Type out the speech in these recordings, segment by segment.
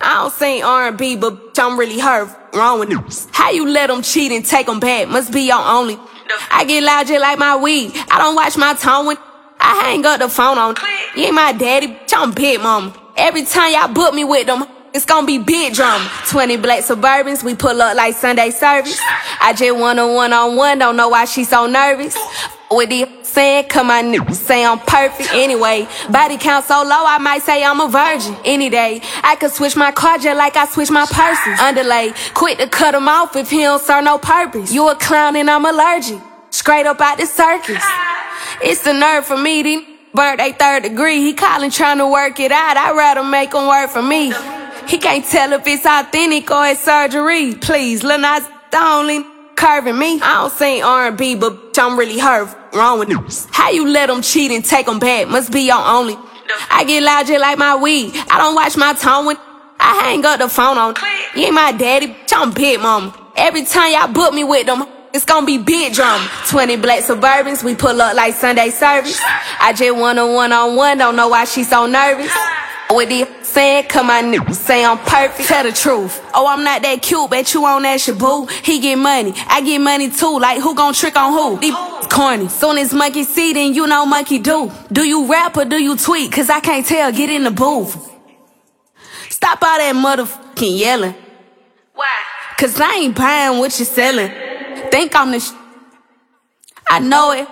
I don't sing R&B, but I'm really hurt. Wrong with you. How you let them cheat and take them back? Must be your only. I get loud just like my weed. I don't watch my tone when I hang up the phone on. You ain't my daddy, I'm big mama. Every time y'all book me with them, it's gonna be big drama. 20 black Suburbans, we pull up like Sunday service. I just want a one on one, don't know why she so nervous. With the come on, niggas say I'm perfect. Anyway, body count so low, I might say I'm a virgin. Any day, I could switch my car just like I switch my purses. Underlay, quit to cut him off if he don't serve no purpose. You a clown and I'm allergic. Straight up out the circus. It's the nerve for me, burnt they third degree. He calling trying to work it out. I'd rather make him work for me. He can't tell if it's authentic or it's surgery. Please, Lil Nas the only curving me. I don't sing R&B, but I'm really hurt. Wrong with you. How you let them cheat and take them back? Must be your only. I get loud just like my weed. I don't watch my tone when I hang up the phone on. You ain't my daddy, I'm big mama. Every time y'all book me with them, it's gonna be big drama. 20 black Suburbans, we pull up like Sunday service. I just want a one on one, don't know why she so nervous. With the saying, come on, niggas say I'm perfect. Tell the truth. Oh, I'm not that cute, bet you on that shaboo. He get money, I get money too. Like who gon' trick on who? These oh. corny. Soon as monkey see, then you know monkey do. Do you rap or do you tweet? Cause I can't tell. Get in the booth. Stop all that motherfucking yelling. Why? Cause I ain't buying what you're selling. Think I'm the sh- I know it.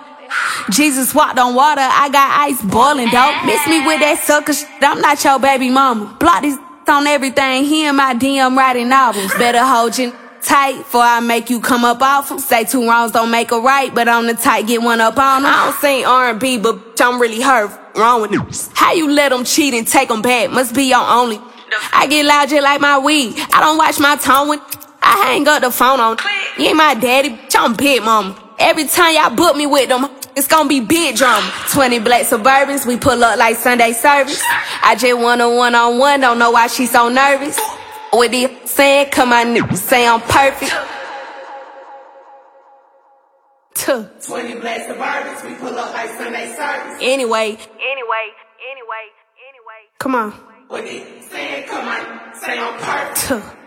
Jesus walked on water, I got ice boiling, dope. Miss me with that sucker shit, I'm not your baby mama. Block these on everything, he and my DM writing novels. Better hold you tight, for I make you come up off 'em. Say two wrongs don't make a right, but on the tight, get one up on. I don't sing R&B, but I'm really hurt. Wrong with you. How you let them cheat and take them back? Must be your only. I get loud just like my weed. I don't watch my tone when I hang up the phone on. You ain't my daddy, I'm big mama. Every time y'all book me with them, it's gonna be big drama. 20 black Suburbans, we pull up like Sunday service. I just want a one on one, don't know why she so nervous. With the saying, come on, niggas say I'm perfect. 20 black Suburbans, we pull up like Sunday service. Anyway, Anyway, anyway, anyway. come on. With the saying, come on, say I'm perfect. Tuh.